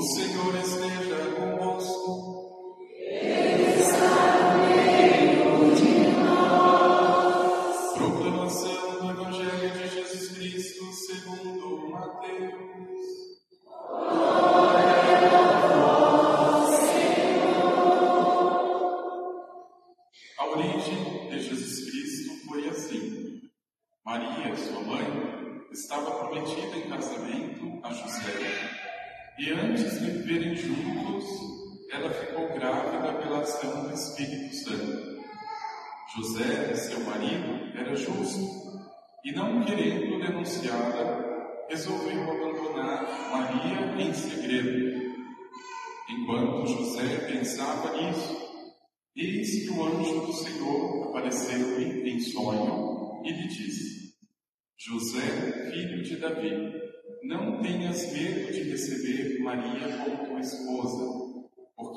O Senhor esteja convosco.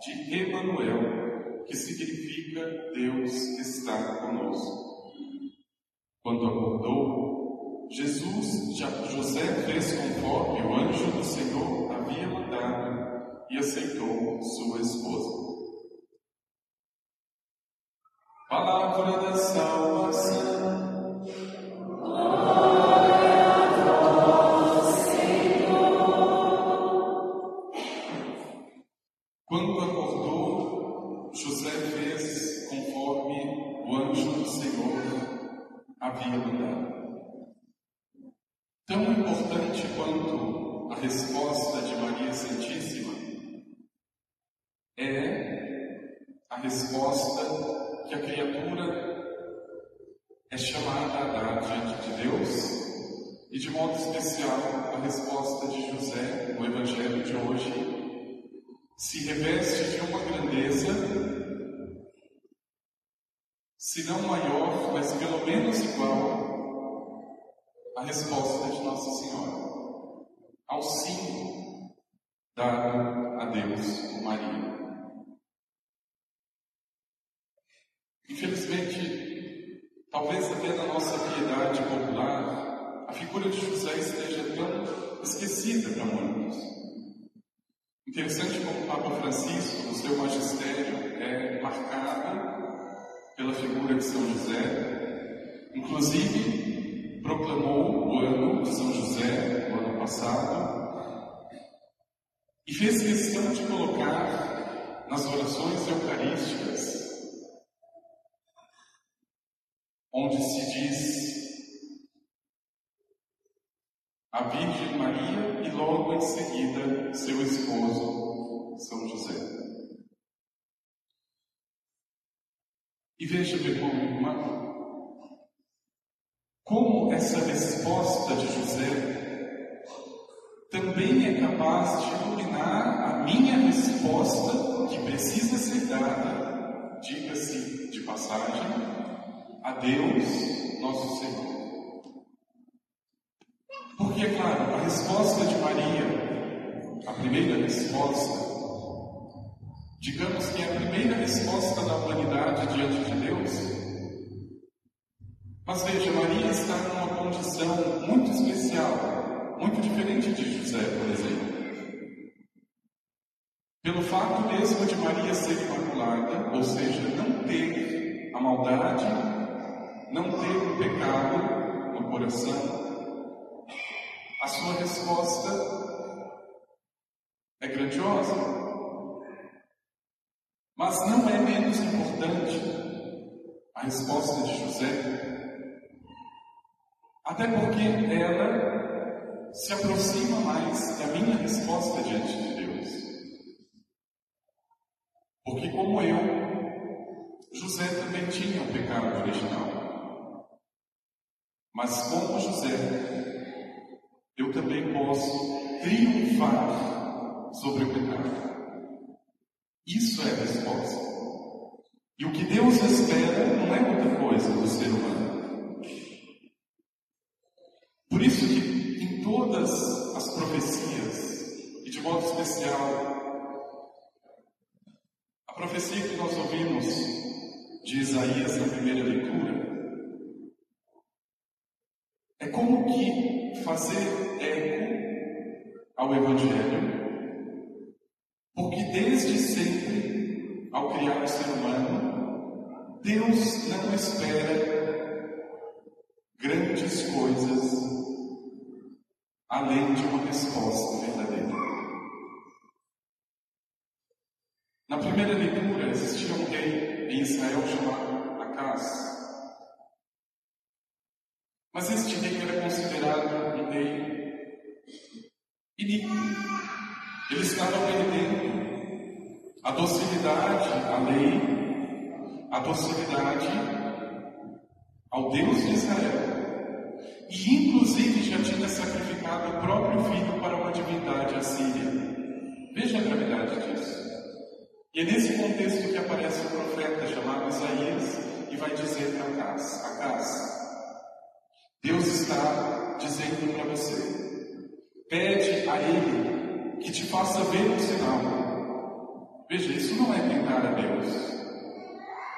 de Emanuel, que significa Deus está conosco. Quando acordou, Jesus, José fez conforme o anjo do Senhor havia mandado e aceitou sua esposa. Palavra da salvação. Mandado. Tão importante quanto a resposta de Maria Santíssima é a resposta que a criatura é chamada a dar diante de Deus e, de modo especial, a resposta de José no Evangelho de hoje se reveste de uma grandeza, se não maior, mas pelo menos igual à resposta de Nossa Senhora ao sim dado a Deus por Maria. Infelizmente, talvez até na nossa piedade popular, a figura de José esteja tão esquecida para muitos. Interessante como o Papa Francisco, no seu magistério, é marcado pela figura de São José. Inclusive, proclamou o ano de São José, no ano passado, e fez questão de colocar nas orações eucarísticas, onde se diz a Virgem Maria e logo em seguida seu esposo, São José. E veja, meu irmão, como essa resposta de José também é capaz de iluminar a minha resposta, que precisa ser dada, diga-se de passagem, a Deus, nosso Senhor. Porque, é claro, a resposta de Maria, a primeira resposta, digamos que é a primeira resposta da humanidade diante de Deus. Mas veja, Maria está numa condição muito especial, muito diferente de José, por exemplo. Pelo fato mesmo de Maria ser imaculada, ou seja, não ter a maldade, não ter o pecado no coração, a sua resposta é grandiosa. Mas não é menos importante a resposta de José, até porque ela se aproxima mais da minha resposta diante de Deus. Porque, como eu, José também tinha o pecado original. Mas, como José, eu também posso triunfar sobre o pecado. Isso é a resposta. E o que Deus espera não é outra coisa do ser humano. Por isso que em todas as profecias, e de modo especial, a profecia que nós ouvimos de Isaías na primeira leitura, é como que fazer eco ao Evangelho, porque desde sempre, ao criar o ser humano, Deus não espera grandes coisas além de uma resposta verdadeira. Na primeira leitura, existia um rei em Israel chamado Acas. Mas este rei era considerado um rei iníquo. Ele estava perdendo a docilidade à lei, a docilidade ao Deus de Israel. E inclusive já tinha sacrificado o próprio filho para uma divindade assíria. Veja a gravidade disso. E é nesse contexto que aparece o profeta chamado Isaías e vai dizer para Acas, Acas, Deus está dizendo para você: pede a Ele que te faça ver um sinal. Veja, isso não é tentar a Deus.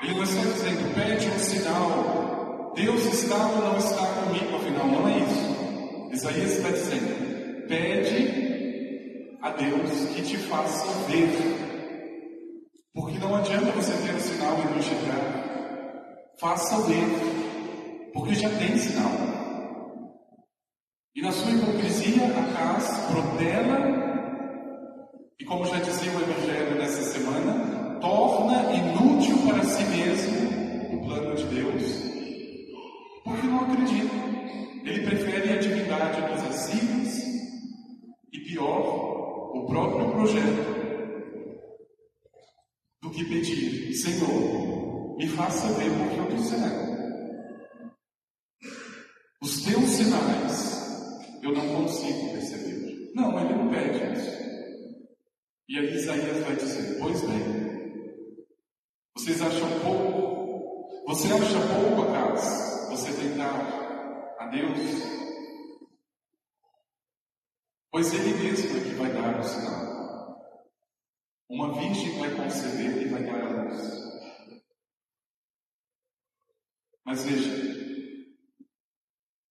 Ele não está dizendo, pede um sinal. Deus está ou não está comigo, afinal, não é isso. Isaías está dizendo, pede a Deus que te faça ver. Porque não adianta você ter um sinal e não chegar. Faça ver. Porque já tem sinal. E na sua hipocrisia, Acas protela, e como já dizia o Evangelho nessa semana, torna inútil para si mesmo o plano de Deus, porque não acredita. Ele prefere a divindade dos assírios e, pior, o próprio projeto, do que pedir, Senhor, me faça ver porque eu estou cego. Os teus sinais eu não consigo perceber. Não, ele não pede isso. E aí Isaías vai dizer: Pois bem, vocês acham pouco? Você acha pouco, acaso, você tentar a Deus? Pois Ele mesmo é que vai dar o sinal. Uma virgem vai conceber e vai dar a luz. Mas veja,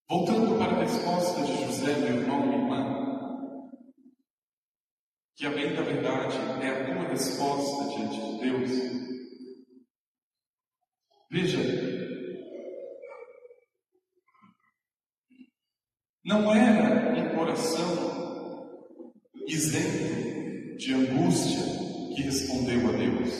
Voltando para a resposta de José, meu irmão e irmã, que a bem da verdade é a tua resposta diante de Deus. Veja, não era um coração isento de angústia que respondeu a Deus.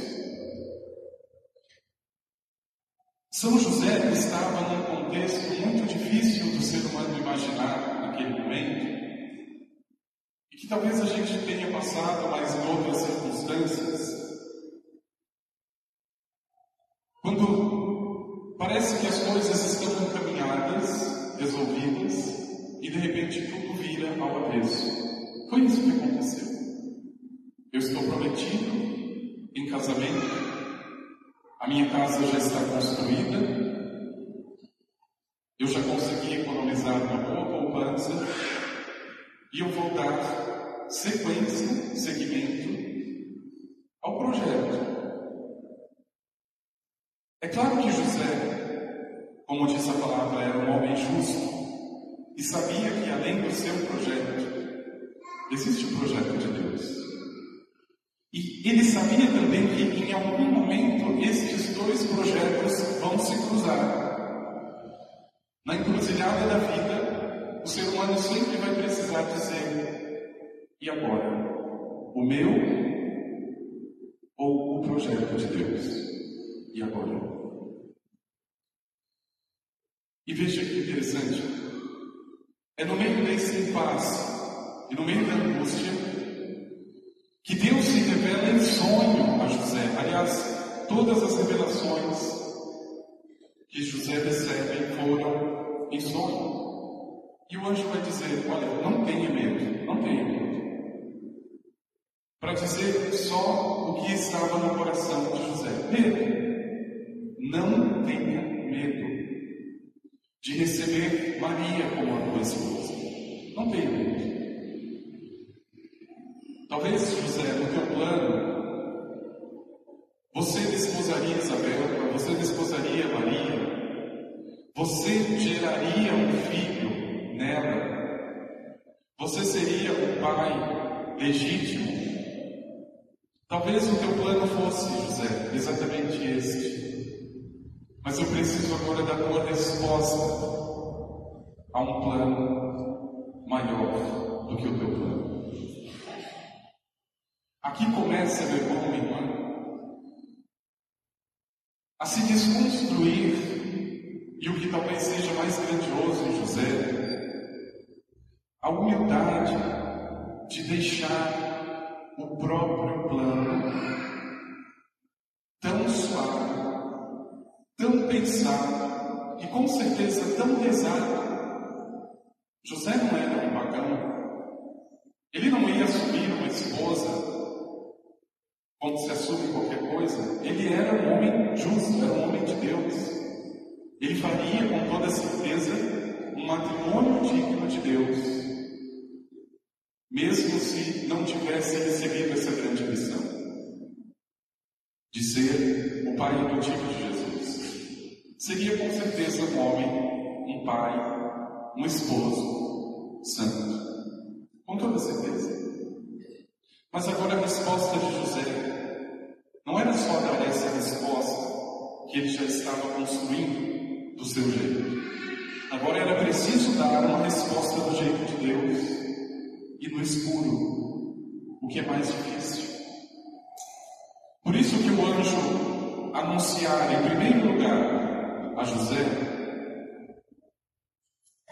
São José estava num contexto muito difícil do ser humano imaginar naquele momento, e que talvez a gente tenha passado, mas em outras circunstâncias. Quando parece que as coisas estão encaminhadas, resolvidas, e de repente tudo vira ao avesso. Foi isso que aconteceu. Eu estou prometido em casamento a minha casa já está construída. Eu já consegui economizar uma boa poupança. E eu vou dar sequência, seguimento ao projeto. É claro que José, como diz a palavra, era um homem justo e sabia que além do seu projeto, existe o projeto de Deus. E ele sabia também que em algum momento estes dois projetos vão se cruzar. Na encruzilhada da vida, o ser humano sempre vai precisar dizer: e agora? O meu ou o projeto de Deus? E agora? E veja que interessante. É no meio desse impasse e no meio da angústia que Deus se revela em sonho a José. Aliás, todas as revelações que José recebe foram em sonho. E o anjo vai dizer: Olha, não tenha medo, não tenha medo. Para dizer só o que estava no coração de José: Medo. Não tenha medo de receber Maria como a tua esposa. Não tenha medo. Talvez, José, no teu plano, você desposaria Isabel, você desposaria Maria, você geraria um filho nela, você seria o pai legítimo. Talvez o teu plano fosse, José, exatamente este. Mas eu preciso agora da tua resposta a um plano maior do que o teu plano. Aqui começa, meu irmão, minha irmã, a se desconstruir, e o que talvez seja mais grandioso em José, a humildade de deixar o próprio plano tão suave, tão pensado e com certeza tão pesado. José não era um pagão. Ele não ia assumir uma esposa quando se assume qualquer coisa, ele era um homem justo, era um homem de Deus. Ele faria com toda certeza um matrimônio digno mesmo se não tivesse recebido essa grande missão de ser o pai adotivo de Jesus. Seria com certeza um homem, um pai, um esposo santo, com toda certeza. Mas agora a resposta de José não era só dar essa resposta que ele já estava construindo do seu jeito. Agora era preciso dar uma resposta do jeito de Deus e no escuro, o que é mais difícil. Por isso que o anjo anunciar em primeiro lugar a José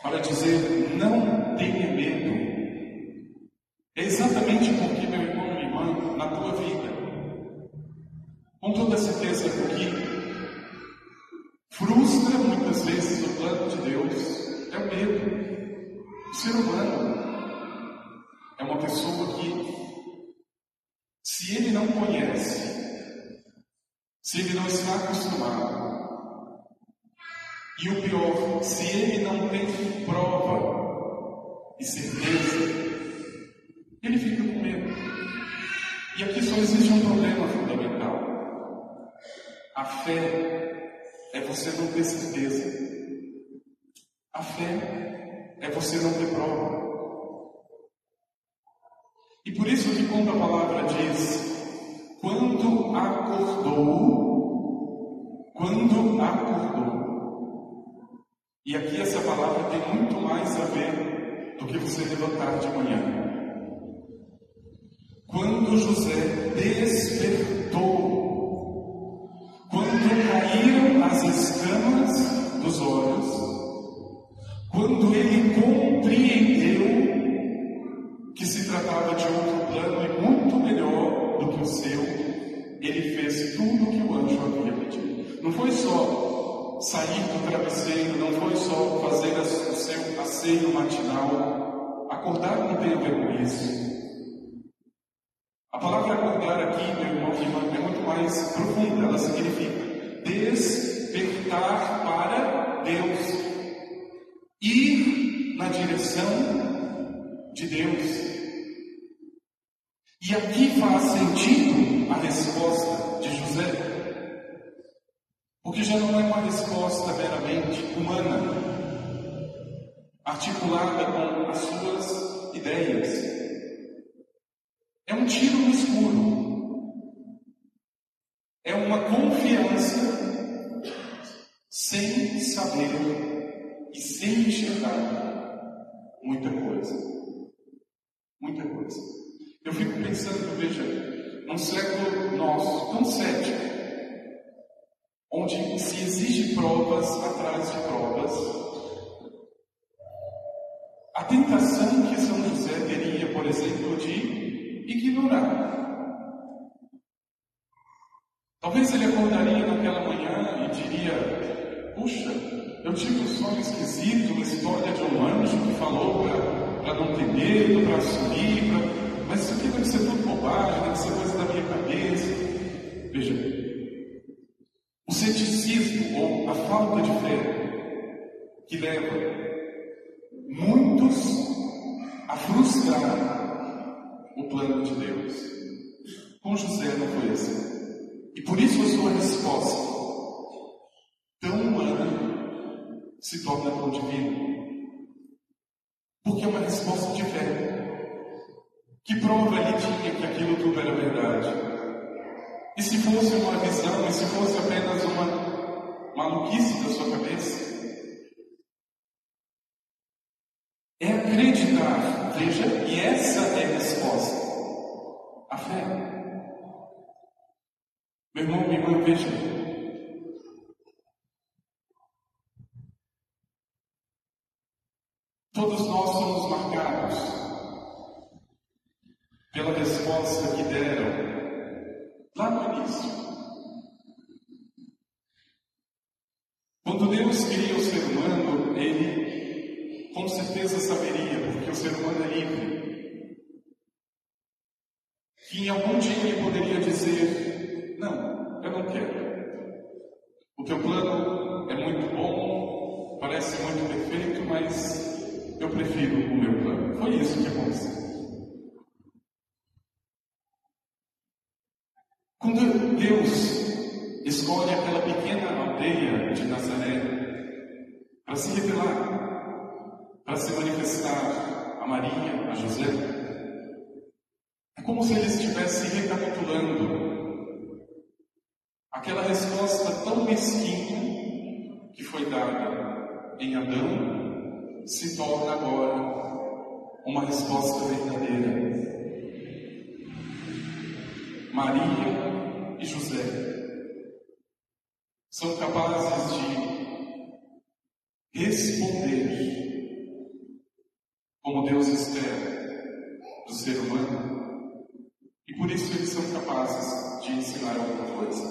para dizer não tenha medo é exatamente porque, meu irmão, minha irmã, na tua vida, com toda certeza, porque frustra muitas vezes o plano de Deus é o medo. O ser humano uma pessoa que, se ele não conhece, se ele não está acostumado, e o pior, se ele não tem prova e certeza ele fica com medo. E aqui só existe um problema fundamental. A fé é você não ter certeza. A fé é você não ter prova. E por isso que quando a palavra diz, quando acordou, quando acordou. E aqui essa palavra tem muito mais a ver do que você levantar de manhã. Quando José despertou, quando caíram as escamas dos olhos, quando ele compreendeu se tratava de outro plano e muito melhor do que o seu, ele fez tudo o que o anjo havia pedido. Não foi só sair do travesseiro, não foi só fazer o seu asseio matinal. Acordar não tem a ver com isso. A palavra acordar aqui, meu irmão irmã, é muito mais profunda. Ela significa despertar para Deus, ir na direção de Deus. E aqui faz sentido a resposta de José, porque já não é uma resposta meramente humana, articulada com as suas ideias, é um tiro no escuro. É uma confiança sem saber e sem enxergar muita coisa. Muita coisa. Eu fico pensando, veja, num século nosso, tão cético, onde se exige provas atrás de provas, a tentação que São José teria, por exemplo, de ignorar. Talvez ele acordaria naquela manhã e diria: Puxa, eu tive um sonho esquisito, uma história de um anjo que falou para não ter medo, para assumir, pra... mas isso aqui deve ser tudo bobagem, deve ser coisa da minha cabeça. Veja, o ceticismo ou a falta de fé que leva muitos a frustrar o plano de Deus. Com José não foi assim. E por isso a sua resposta, tão humana, se torna tão divina. Porque é uma resposta de fé. Que prova ele tinha que aquilo tudo era verdade? E se fosse uma visão, e se fosse apenas uma maluquice da sua cabeça? É acreditar, veja, e essa é a resposta. A fé. Meu irmão, minha irmã, veja. Escolhe aquela pequena aldeia de Nazaré para se revelar, para se manifestar a Maria, a José, é como se ele estivesse recapitulando aquela resposta tão mesquinha que foi dada em Adão se torna agora uma resposta verdadeira. Maria e José são capazes de responder como Deus espera do ser humano e por isso eles são capazes de ensinar alguma coisa.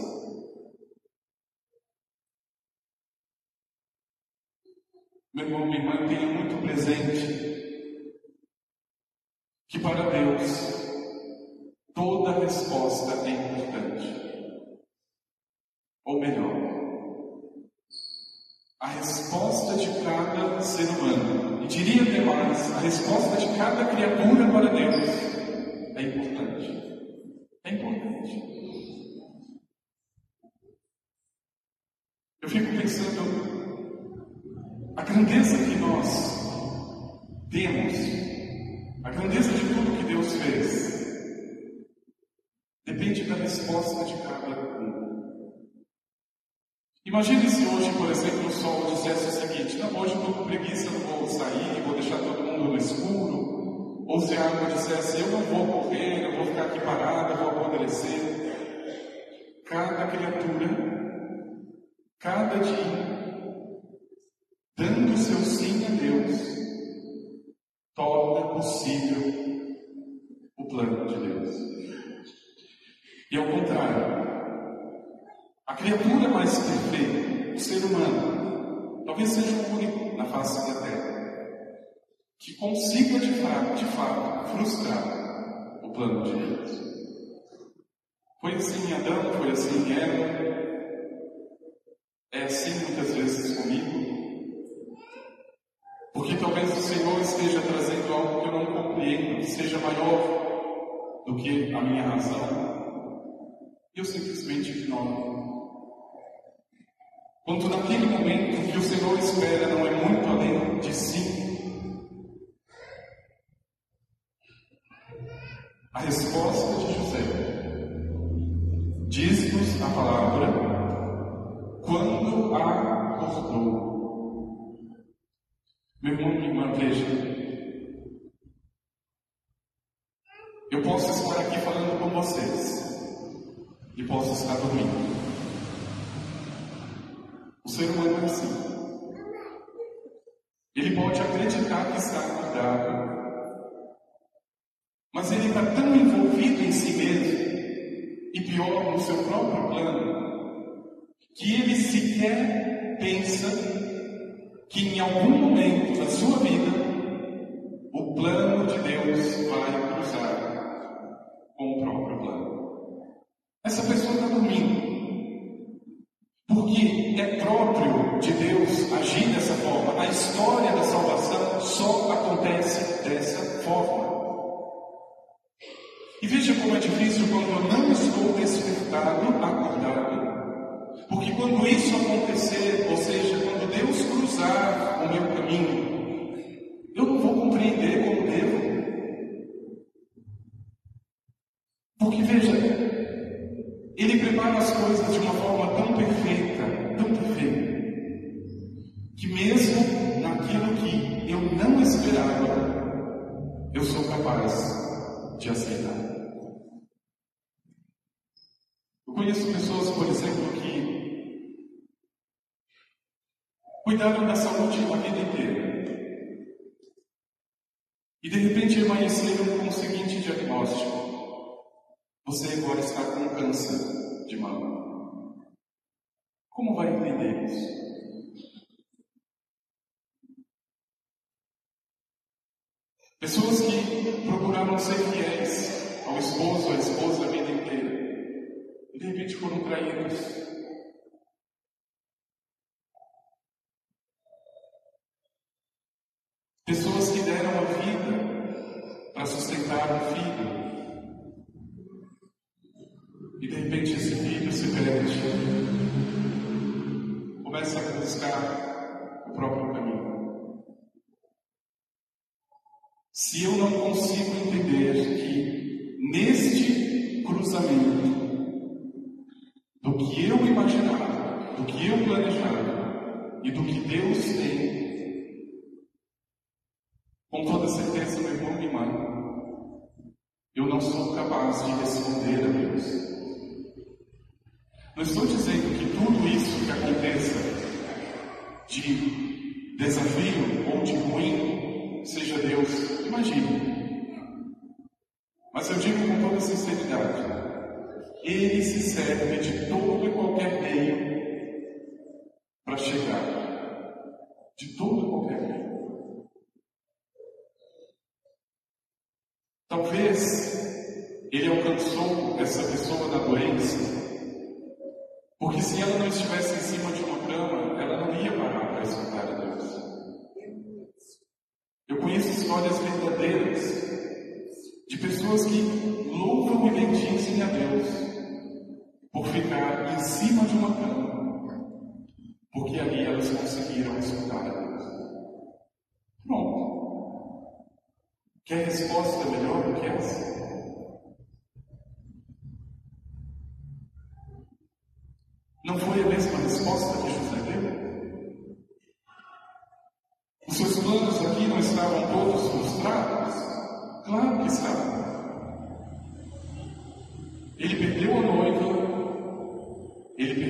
Meu irmão, minha irmã, tenha muito presente que para Deus toda resposta é importante. Ou melhor, a resposta de cada ser humano, e diria até mais, a resposta de cada criatura para Deus é importante. É importante. Eu fico pensando a grandeza que nós temos, a grandeza de tudo que Deus fez, depende da resposta de cada. Imagine se hoje, por exemplo, o sol dissesse o seguinte: não, hoje estou com preguiça, não vou sair, vou deixar todo mundo no escuro. Ou se a água dissesse: eu não vou correr, eu vou ficar aqui parada, vou apodrecer. Cada criatura, cada dia, dando seu sim a Deus, torna possível o plano de Deus. E ao contrário, a criatura mais perfeita, o ser humano, talvez seja o único na face da terra que consiga de fato, de fato frustrar o plano de Deus. Foi assim em Adão, foi assim em Eva, é assim muitas vezes comigo, porque talvez o Senhor esteja trazendo algo que eu não compreendo, que seja maior do que a minha razão. E eu simplesmente ignoro. Quando naquele momento que o Senhor espera não é muito além de si, a resposta de José diz-nos a palavra quando acordou. Meu irmão, minha irmã, veja. Eu posso estar aqui falando com vocês e posso estar dormindo. O ser humano é assim. Ele pode acreditar que está acordado, mas ele está tão envolvido em si mesmo e pior no seu próprio plano que ele sequer pensa que em algum momento da sua vida o plano de Deus vai cruzar com o próprio plano. Essa pessoa de Deus agir dessa forma. A história da salvação só acontece dessa forma. E veja como é difícil quando eu não estou despertado, acordado. Porque quando isso acontecer, ou seja, quando Deus cruzar o meu caminho, eu não vou compreender como devo. Porque veja, Ele prepara as coisas de uma forma tão perfeita mesmo naquilo que eu não esperava, eu sou capaz de aceitar. Eu conheço pessoas, por exemplo, que cuidaram da saúde a vida inteira. E de repente amanheceram com o seguinte diagnóstico: você agora está com câncer de mama. Como vai entender isso? Pessoas que procuraram ser fiéis ao esposo, à esposa a vida inteira, e de repente foram traídos. Se eu não consigo entender que neste cruzamento do que eu imaginava, do que eu planejava e do que Deus tem, com toda certeza, meu irmão e irmã, eu não sou capaz de responder a Deus. Não estou dizendo que tudo isso que aconteça de desafio ou de ruim seja Deus. Imagine. Mas eu digo com toda sinceridade: Ele se serve de todo e qualquer meio para chegar. De todo e qualquer meio. Talvez ele alcançou essa pessoa na doença porque se ela não estivesse em cima de uma cama, ela não ia parar para escutar a Deus. Histórias verdadeiras de pessoas que louvam e bendizem a Deus por ficar em cima de uma cama, porque ali elas conseguiram escutar a Deus. Pronto. Quer resposta melhor do que essa?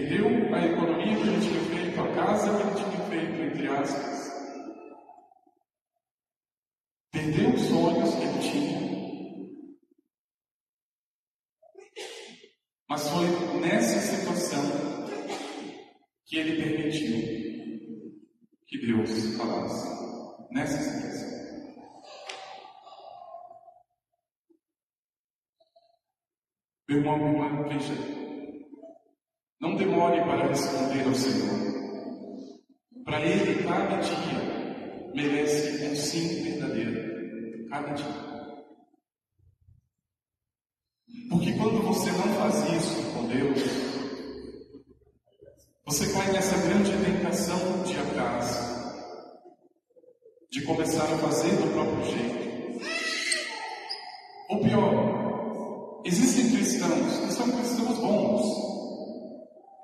Perdeu a economia que ele tinha feito, a casa que ele tinha feito, entre aspas. Perdeu os sonhos que ele tinha. Mas foi nessa situação que ele permitiu que Deus falasse nessa situação. Meu irmão, meu irmão, veja, não demore para responder ao Senhor. Para Ele, cada dia merece um sim verdadeiro. Cada dia. Porque quando você não faz isso com Deus, você cai nessa grande tentação de acaso, de começar a fazer do próprio jeito. Ou pior, existem cristãos que são cristãos bons,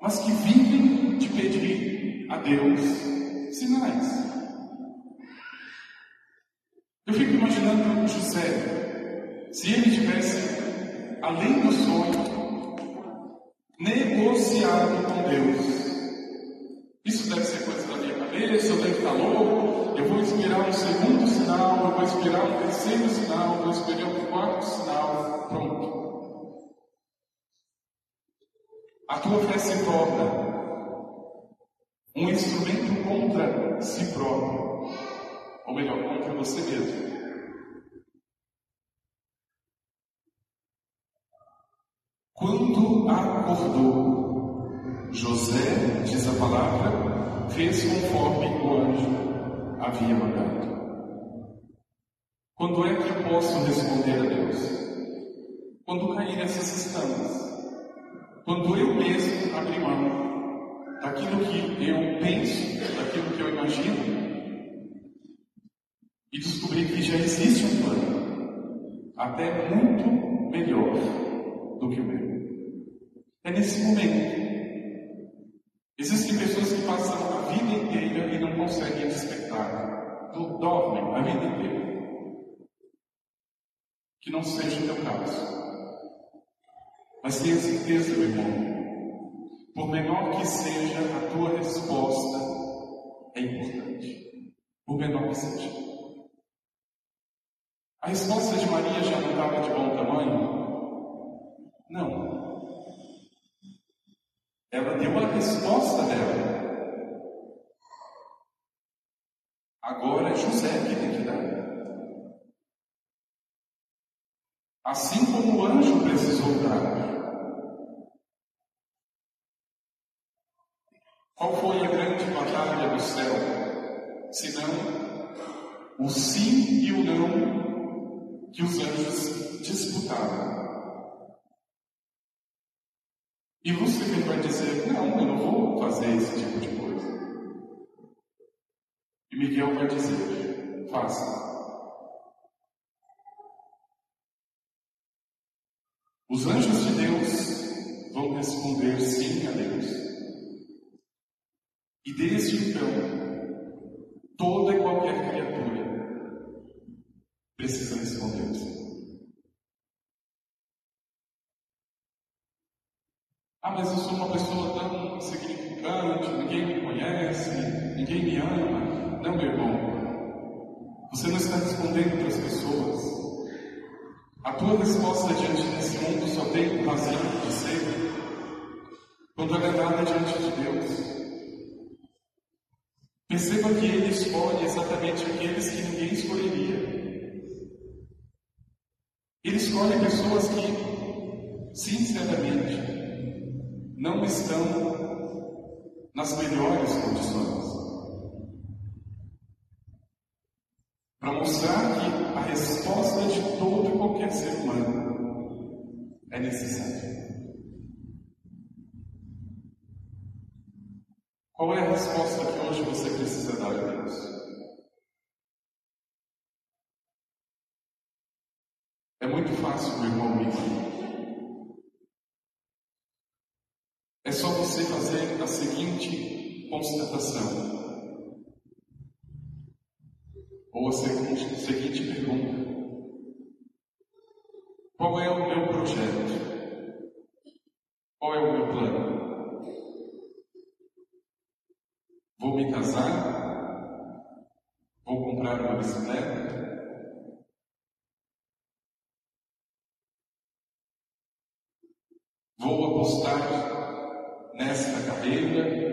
mas que vivem de pedir a Deus sinais. Eu fico imaginando José, se ele tivesse, além do sonho, negociado com Deus isso deve ser coisa da minha cabeça, eu devo estar louco, eu vou esperar um segundo sinal, eu vou esperar um terceiro sinal, eu vou esperar um quarto sinal, pronto. A tua fé se torna um instrumento contra si próprio, ou melhor, contra você mesmo. Quando acordou, José, diz a palavra, fez conforme o anjo havia mandado. Quando é que eu posso responder a Deus? Quando cair essas escamas. Quando eu mesmo abrir mão daquilo que eu penso, daquilo que eu imagino, e descobrir que já existe um plano, até muito melhor do que o meu. É nesse momento. Existem pessoas que passam a vida inteira e não conseguem despertar. Dormem a vida inteira. Que não seja o teu caso. Mas tenha certeza, meu irmão, por menor que seja a tua resposta, é importante. Por menor que seja. A resposta de Maria já não estava de bom tamanho? Não. Ela deu a resposta dela. Agora é José que tem que dar. Assim como o anjo precisou dar. Qual foi a grande batalha do céu? Senão o sim e o não que os anjos disputaram. E Lúcifer vai dizer: Não, eu não vou fazer esse tipo de coisa. E Miguel vai dizer: Faça. Os anjos de Deus vão responder sim a Deus. E desde então, toda e qualquer criatura precisa responder. Ah, mas eu sou uma pessoa tão significante, ninguém me conhece, ninguém me ama. Não, meu irmão. Você não está respondendo para as pessoas. A tua resposta diante desse mundo só tem razão de ser quando é dada diante de Deus. Perceba que ele escolhe exatamente aqueles que ninguém escolheria. Ele escolhe pessoas que, sinceramente, não estão nas melhores condições. Para mostrar que a resposta de todo e qualquer ser humano é necessária. Qual é a resposta que hoje você precisa dar a Deus? É muito fácil, meu irmão, me É só você fazer a seguinte constatação. Ou a seguinte pergunta: Qual é o meu projeto? Qual é o meu plano? Vou me casar? Vou comprar uma bicicleta? Vou apostar nesta carreira?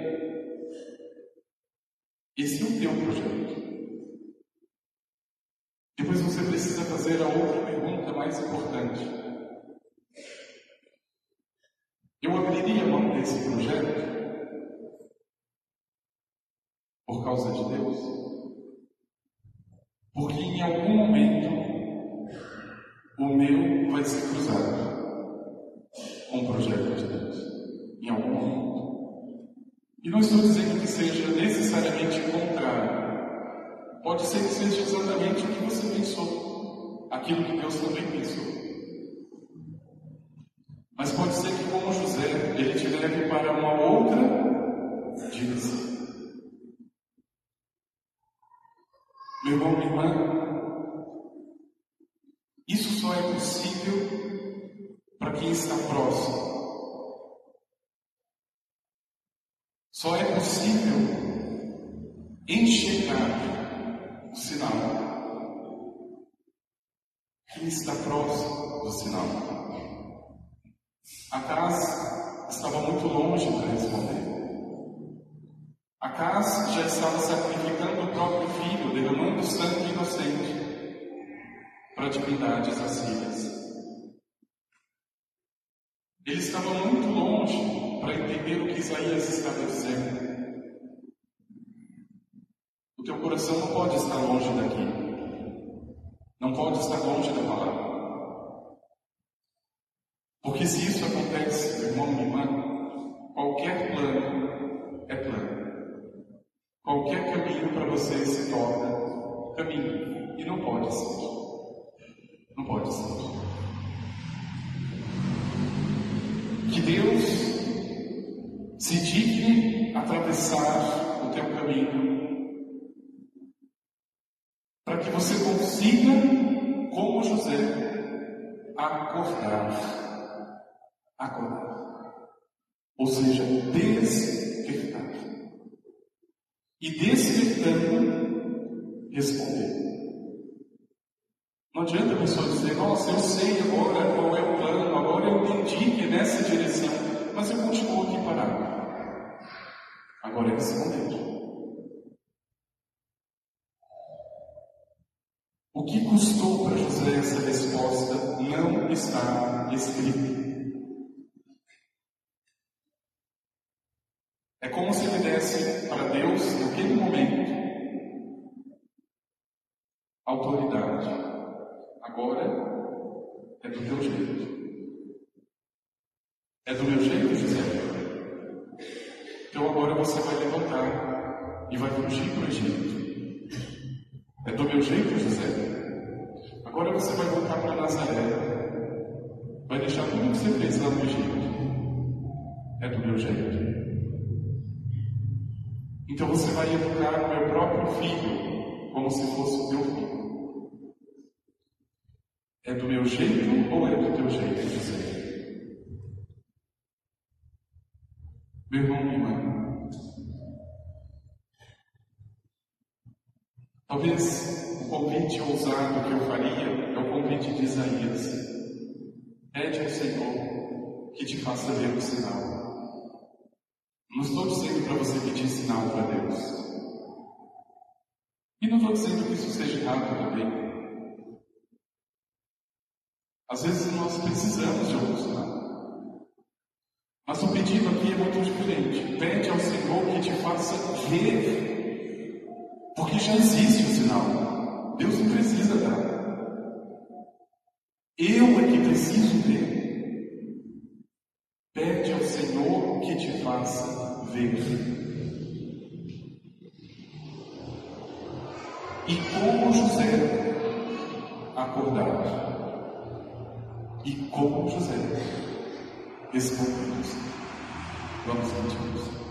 Esse é o teu projeto. Depois você precisa fazer a outra pergunta mais importante. Eu abriria mão desse projeto por causa de Deus. Porque em algum momento o meu vai se cruzar com o projeto de Deus. Em algum momento. E não estou dizendo que seja necessariamente contrário. Pode ser que seja exatamente o que você pensou, aquilo que Deus também pensou. Possível enxergar o sinal. Quem está próximo do sinal. A casa estava muito longe para responder. Acas já estava sacrificando o próprio filho, derramando sangue inocente para divindades assírias. Ele estava muito longe para entender o que Isaías estava dizendo. O teu coração não pode estar longe daqui. Não pode estar longe da palavra. Porque se isso acontece, irmão e irmã, qualquer plano é plano. Qualquer caminho para você se torna caminho. E não pode ser. Não pode ser. Que Deus se digne atravessar o teu caminho, que você consiga, como José, acordar. Acordar. Ou seja, despertar. E despertando, responder. Não adianta a pessoa dizer, nossa, eu sei agora qual é o plano, agora eu entendi que é nessa direção, mas eu continuo aqui parado. Agora é responder. O que custou para José essa resposta não está escrito. É como se ele desse para Deus, naquele momento, autoridade Agora é do teu jeito. É do meu jeito, José. Então agora você vai levantar e vai fugir para o Egito. É do meu jeito, José. Agora você vai voltar para Nazaré. Vai deixar tudo que você fez lá no Egito. É do meu jeito. Então você vai educar o meu próprio filho como se fosse o teu filho. É do meu jeito ou é do teu jeito, José? Meu irmão, minha irmã. Talvez o convite ousado que eu faria é o convite de Isaías. Pede ao Senhor que te faça ver o sinal. Não estou dizendo para você pedir sinal para Deus. E não estou dizendo que isso seja errado também. Às vezes nós precisamos de algum sinal. Mas o pedido aqui é muito diferente. Pede ao Senhor que te faça ver. Já existe o sinal. Deus não precisa dar. Eu é que preciso ver. Pede ao Senhor que te faça ver. E como José acordar e como José respondemos. Vamos continuar.